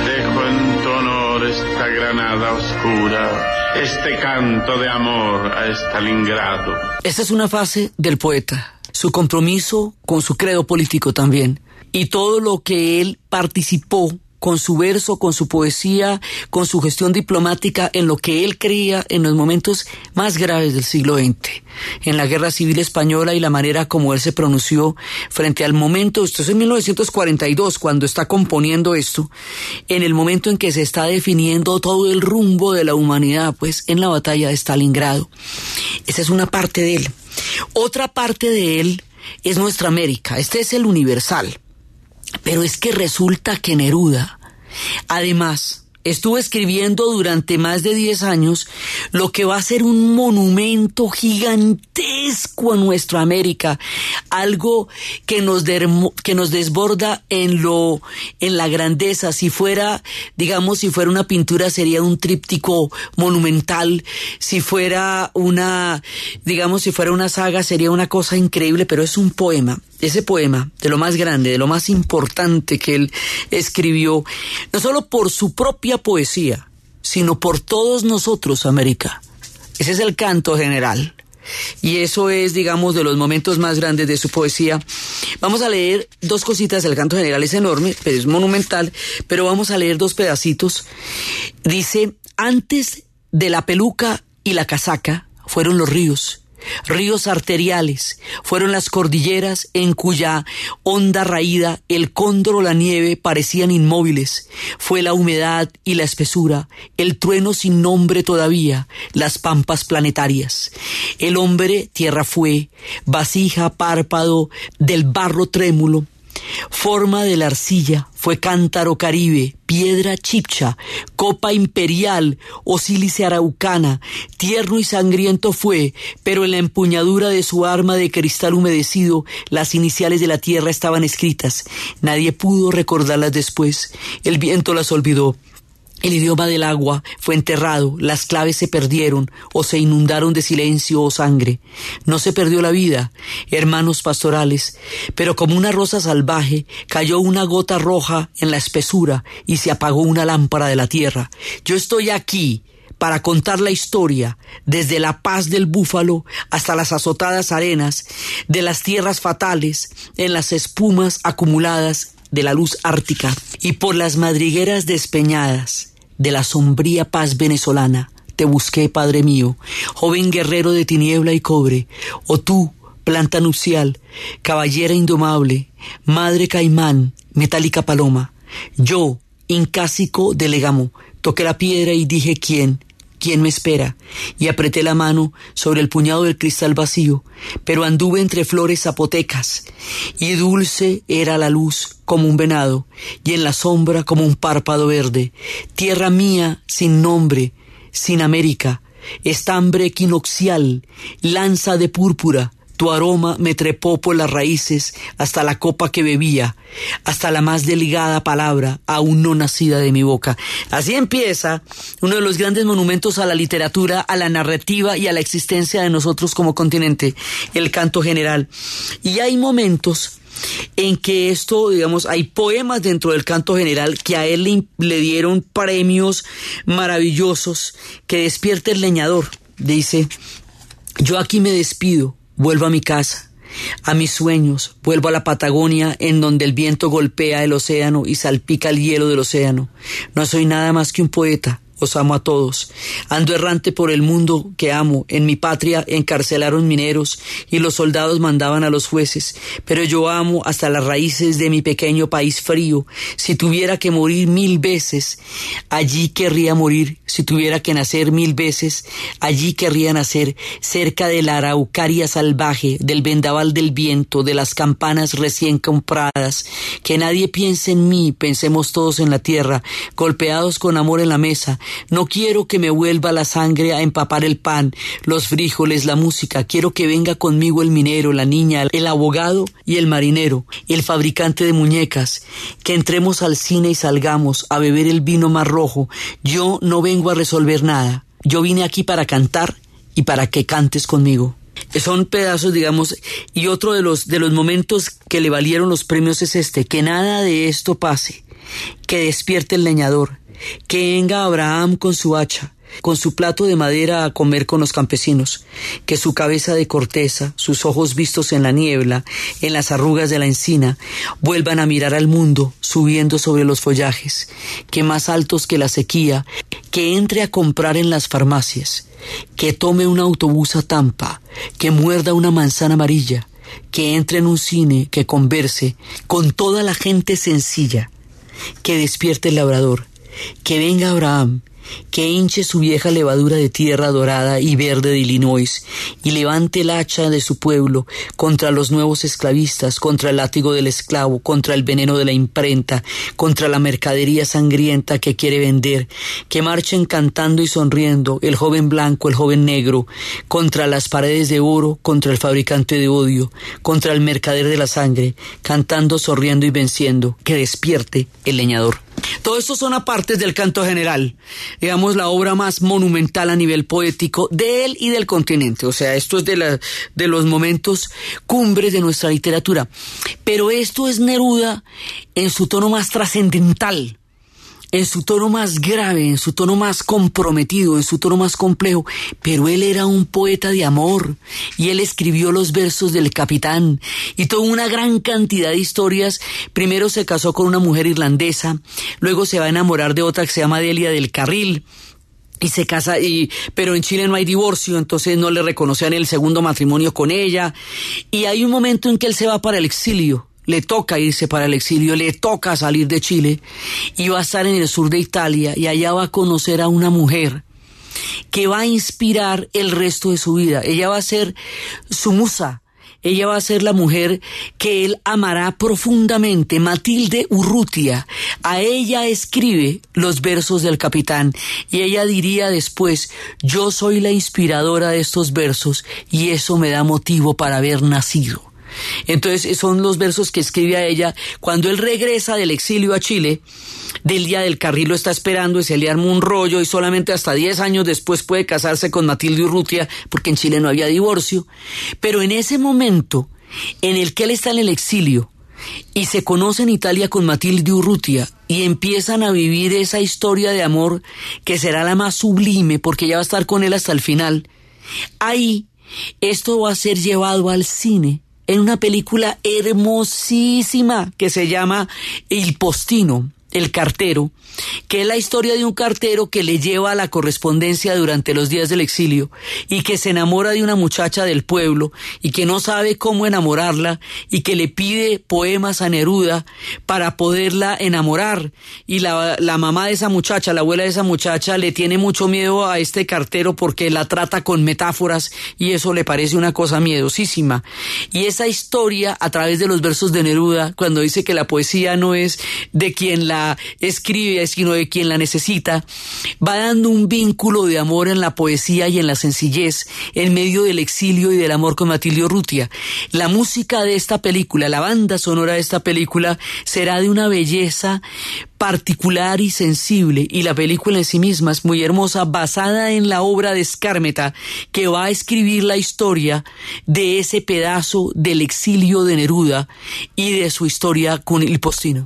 dejo en tu honor esta granada oscura, este canto de amor a Stalingrado. Esta es una fase del poeta, su compromiso con su credo político también, y todo lo que él participó con su verso, con su poesía, con su gestión diplomática en lo que él creía en los momentos más graves del siglo XX, en la Guerra Civil Española y la manera como él se pronunció frente al momento, esto es en 1942 cuando está componiendo esto, en el momento en que se está definiendo todo el rumbo de la humanidad, pues en la batalla de Stalingrado. Esa es una parte de él. Otra parte de él es nuestra América, este es el universal. Pero es que resulta que Neruda, además, estuvo escribiendo durante más de 10 años lo que va a ser un monumento gigantesco a nuestra América, algo que nos, que nos desborda en lo, en la grandeza. Si fuera, digamos, si fuera una pintura sería un tríptico monumental, si fuera una, digamos, si fuera una saga sería una cosa increíble, pero es un poema ese poema, de lo más grande, de lo más importante que él escribió, no solo por su propia poesía, sino por todos nosotros, América. Ese es el canto general. Y eso es, digamos, de los momentos más grandes de su poesía. Vamos a leer dos cositas. El canto general es enorme, pero es monumental. Pero vamos a leer dos pedacitos. Dice, antes de la peluca y la casaca fueron los ríos ríos arteriales, fueron las cordilleras en cuya honda raída el cóndor o la nieve parecían inmóviles, fue la humedad y la espesura, el trueno sin nombre todavía, las pampas planetarias. El hombre tierra fue, vasija párpado del barro trémulo, Forma de la arcilla fue cántaro caribe, piedra chipcha, copa imperial o sílice araucana, tierno y sangriento fue, pero en la empuñadura de su arma de cristal humedecido las iniciales de la tierra estaban escritas. Nadie pudo recordarlas después. El viento las olvidó. El idioma del agua fue enterrado, las claves se perdieron o se inundaron de silencio o sangre. No se perdió la vida, hermanos pastorales, pero como una rosa salvaje cayó una gota roja en la espesura y se apagó una lámpara de la tierra. Yo estoy aquí para contar la historia desde la paz del búfalo hasta las azotadas arenas de las tierras fatales en las espumas acumuladas de la luz ártica y por las madrigueras despeñadas de la sombría paz venezolana te busqué, Padre mío, joven guerrero de tiniebla y cobre, o tú, planta nupcial, caballera indomable, madre caimán, metálica paloma. Yo, incásico de legamo, toqué la piedra y dije quién, ¿Quién me espera? Y apreté la mano sobre el puñado del cristal vacío, pero anduve entre flores zapotecas, y dulce era la luz como un venado, y en la sombra como un párpado verde. Tierra mía sin nombre, sin América, estambre equinoxial, lanza de púrpura, tu aroma me trepó por las raíces hasta la copa que bebía, hasta la más deligada palabra aún no nacida de mi boca. Así empieza uno de los grandes monumentos a la literatura, a la narrativa y a la existencia de nosotros como continente, el canto general. Y hay momentos en que esto, digamos, hay poemas dentro del canto general que a él le, le dieron premios maravillosos que despierte el leñador. Dice, yo aquí me despido Vuelvo a mi casa, a mis sueños, vuelvo a la Patagonia en donde el viento golpea el océano y salpica el hielo del océano. No soy nada más que un poeta, os amo a todos. Ando errante por el mundo que amo. En mi patria encarcelaron mineros y los soldados mandaban a los jueces. Pero yo amo hasta las raíces de mi pequeño país frío. Si tuviera que morir mil veces, allí querría morir. Si tuviera que nacer mil veces, allí querría nacer, cerca de la araucaria salvaje, del vendaval del viento, de las campanas recién compradas. Que nadie piense en mí, pensemos todos en la tierra, golpeados con amor en la mesa, no quiero que me vuelva la sangre a empapar el pan, los frijoles, la música. Quiero que venga conmigo el minero, la niña, el abogado y el marinero, el fabricante de muñecas. Que entremos al cine y salgamos a beber el vino más rojo. Yo no vengo a resolver nada. Yo vine aquí para cantar y para que cantes conmigo. Son pedazos, digamos, y otro de los, de los momentos que le valieron los premios es este, que nada de esto pase, que despierte el leñador, que venga Abraham con su hacha, con su plato de madera a comer con los campesinos, que su cabeza de corteza, sus ojos vistos en la niebla, en las arrugas de la encina, vuelvan a mirar al mundo subiendo sobre los follajes, que más altos que la sequía, que entre a comprar en las farmacias, que tome un autobús a Tampa, que muerda una manzana amarilla, que entre en un cine, que converse con toda la gente sencilla, que despierte el labrador, que venga Abraham, que hinche su vieja levadura de tierra dorada y verde de Illinois, y levante el hacha de su pueblo contra los nuevos esclavistas, contra el látigo del esclavo, contra el veneno de la imprenta, contra la mercadería sangrienta que quiere vender, que marchen cantando y sonriendo el joven blanco, el joven negro, contra las paredes de oro, contra el fabricante de odio, contra el mercader de la sangre, cantando, sonriendo y venciendo, que despierte el leñador. Todo esto son apartes del canto general, digamos la obra más monumental a nivel poético de él y del continente. O sea, esto es de, la, de los momentos cumbres de nuestra literatura. Pero esto es Neruda en su tono más trascendental en su tono más grave, en su tono más comprometido, en su tono más complejo, pero él era un poeta de amor y él escribió los versos del capitán y tuvo una gran cantidad de historias. Primero se casó con una mujer irlandesa, luego se va a enamorar de otra que se llama Delia del Carril, y se casa y pero en Chile no hay divorcio, entonces no le reconocían el segundo matrimonio con ella y hay un momento en que él se va para el exilio le toca irse para el exilio, le toca salir de Chile y va a estar en el sur de Italia y allá va a conocer a una mujer que va a inspirar el resto de su vida. Ella va a ser su musa, ella va a ser la mujer que él amará profundamente, Matilde Urrutia. A ella escribe los versos del capitán y ella diría después, yo soy la inspiradora de estos versos y eso me da motivo para haber nacido. Entonces son los versos que escribe a ella cuando él regresa del exilio a Chile. Del día del carril lo está esperando y se le arma un rollo y solamente hasta 10 años después puede casarse con Matilde Urrutia porque en Chile no había divorcio. Pero en ese momento en el que él está en el exilio y se conoce en Italia con Matilde Urrutia y empiezan a vivir esa historia de amor que será la más sublime porque ella va a estar con él hasta el final. Ahí esto va a ser llevado al cine en una película hermosísima que se llama El Postino, el cartero, que es la historia de un cartero que le lleva la correspondencia durante los días del exilio y que se enamora de una muchacha del pueblo y que no sabe cómo enamorarla y que le pide poemas a Neruda para poderla enamorar. Y la, la mamá de esa muchacha, la abuela de esa muchacha le tiene mucho miedo a este cartero porque la trata con metáforas y eso le parece una cosa miedosísima. Y esa historia a través de los versos de Neruda cuando dice que la poesía no es de quien la escribe sino de quien la necesita, va dando un vínculo de amor en la poesía y en la sencillez, en medio del exilio y del amor con Matilde Urrutia. La música de esta película, la banda sonora de esta película, será de una belleza particular y sensible y la película en sí misma es muy hermosa basada en la obra de Escármeta que va a escribir la historia de ese pedazo del exilio de Neruda y de su historia con el postino.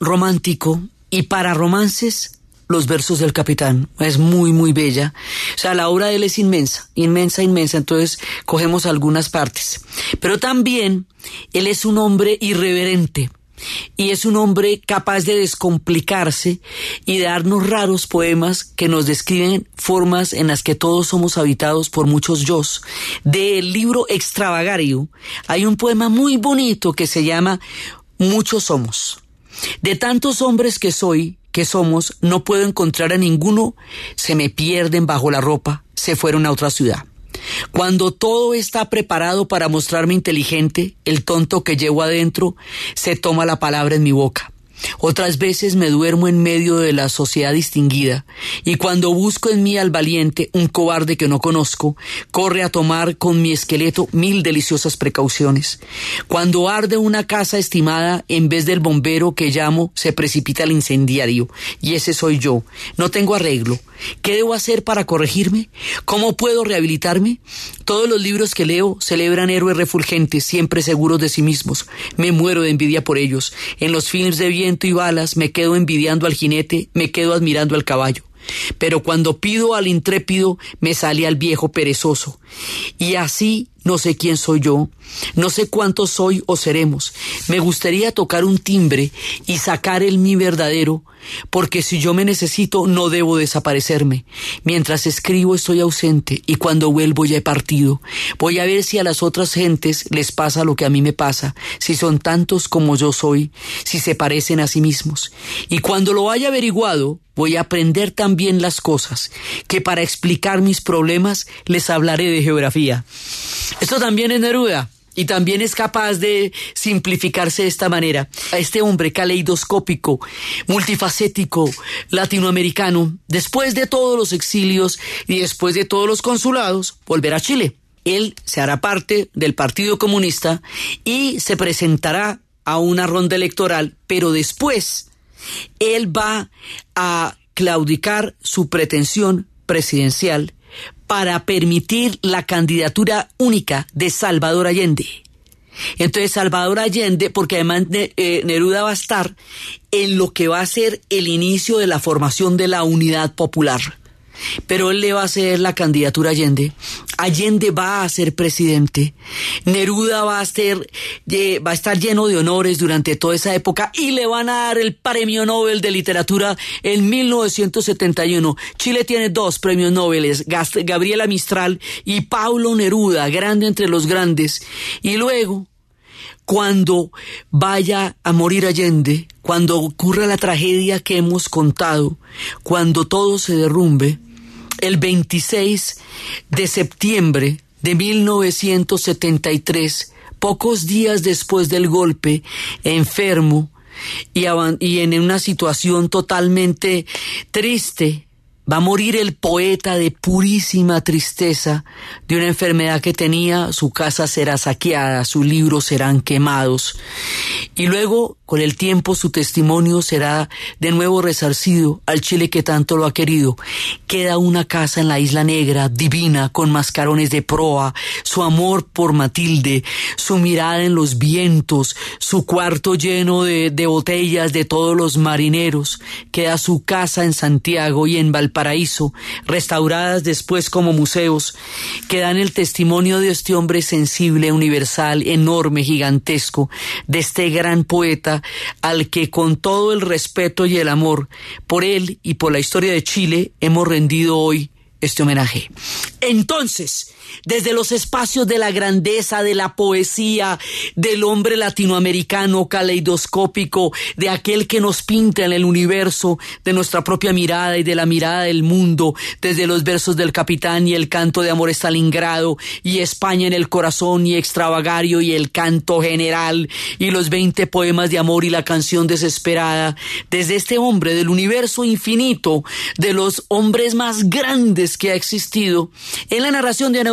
Romántico, y para romances, los versos del capitán. Es muy, muy bella. O sea, la obra de él es inmensa, inmensa, inmensa. Entonces, cogemos algunas partes. Pero también, él es un hombre irreverente. Y es un hombre capaz de descomplicarse y de darnos raros poemas que nos describen formas en las que todos somos habitados por muchos yo. Del libro Extravagario hay un poema muy bonito que se llama Muchos somos. De tantos hombres que soy, que somos, no puedo encontrar a ninguno, se me pierden bajo la ropa, se fueron a otra ciudad. Cuando todo está preparado para mostrarme inteligente, el tonto que llevo adentro se toma la palabra en mi boca. Otras veces me duermo en medio de la sociedad distinguida, y cuando busco en mí al valiente, un cobarde que no conozco, corre a tomar con mi esqueleto mil deliciosas precauciones. Cuando arde una casa estimada, en vez del bombero que llamo, se precipita el incendiario, y ese soy yo. No tengo arreglo. ¿Qué debo hacer para corregirme? ¿Cómo puedo rehabilitarme? Todos los libros que leo celebran héroes refulgentes, siempre seguros de sí mismos. Me muero de envidia por ellos. En los films de y balas me quedo envidiando al jinete, me quedo admirando al caballo. Pero cuando pido al intrépido, me sale al viejo perezoso. Y así no sé quién soy yo, no sé cuánto soy o seremos. Me gustaría tocar un timbre y sacar el mi verdadero, porque si yo me necesito no debo desaparecerme. Mientras escribo estoy ausente y cuando vuelvo ya he partido. Voy a ver si a las otras gentes les pasa lo que a mí me pasa, si son tantos como yo soy, si se parecen a sí mismos. Y cuando lo haya averiguado, voy a aprender también las cosas, que para explicar mis problemas les hablaré de geografía. Esto también es Neruda y también es capaz de simplificarse de esta manera. A este hombre caleidoscópico, multifacético, latinoamericano, después de todos los exilios y después de todos los consulados, volverá a Chile. Él se hará parte del Partido Comunista y se presentará a una ronda electoral, pero después él va a claudicar su pretensión presidencial para permitir la candidatura única de Salvador Allende. Entonces Salvador Allende, porque además eh, Neruda va a estar en lo que va a ser el inicio de la formación de la unidad popular pero él le va a hacer la candidatura a Allende. Allende va a ser presidente. Neruda va a, ser, va a estar lleno de honores durante toda esa época y le van a dar el premio Nobel de Literatura en 1971. Chile tiene dos premios Nobel, Gabriela Mistral y Paulo Neruda, grande entre los grandes. Y luego, cuando vaya a morir Allende, cuando ocurra la tragedia que hemos contado, cuando todo se derrumbe, el 26 de septiembre de 1973, pocos días después del golpe, enfermo y, y en una situación totalmente triste, va a morir el poeta de purísima tristeza de una enfermedad que tenía, su casa será saqueada, sus libros serán quemados. Y luego, con el tiempo, su testimonio será de nuevo resarcido al Chile que tanto lo ha querido. Queda una casa en la Isla Negra, divina, con mascarones de proa, su amor por Matilde, su mirada en los vientos, su cuarto lleno de, botellas de todos los marineros. Queda su casa en Santiago y en Valparaíso Paraíso, restauradas después como museos, que dan el testimonio de este hombre sensible, universal, enorme, gigantesco, de este gran poeta al que con todo el respeto y el amor por él y por la historia de Chile hemos rendido hoy este homenaje. Entonces, desde los espacios de la grandeza, de la poesía, del hombre latinoamericano caleidoscópico, de aquel que nos pinta en el universo, de nuestra propia mirada y de la mirada del mundo, desde los versos del capitán y el canto de amor Stalingrado, y España en el corazón y extravagario y el canto general, y los veinte poemas de amor y la canción desesperada, desde este hombre del universo infinito, de los hombres más grandes que ha existido, en la narración de Ana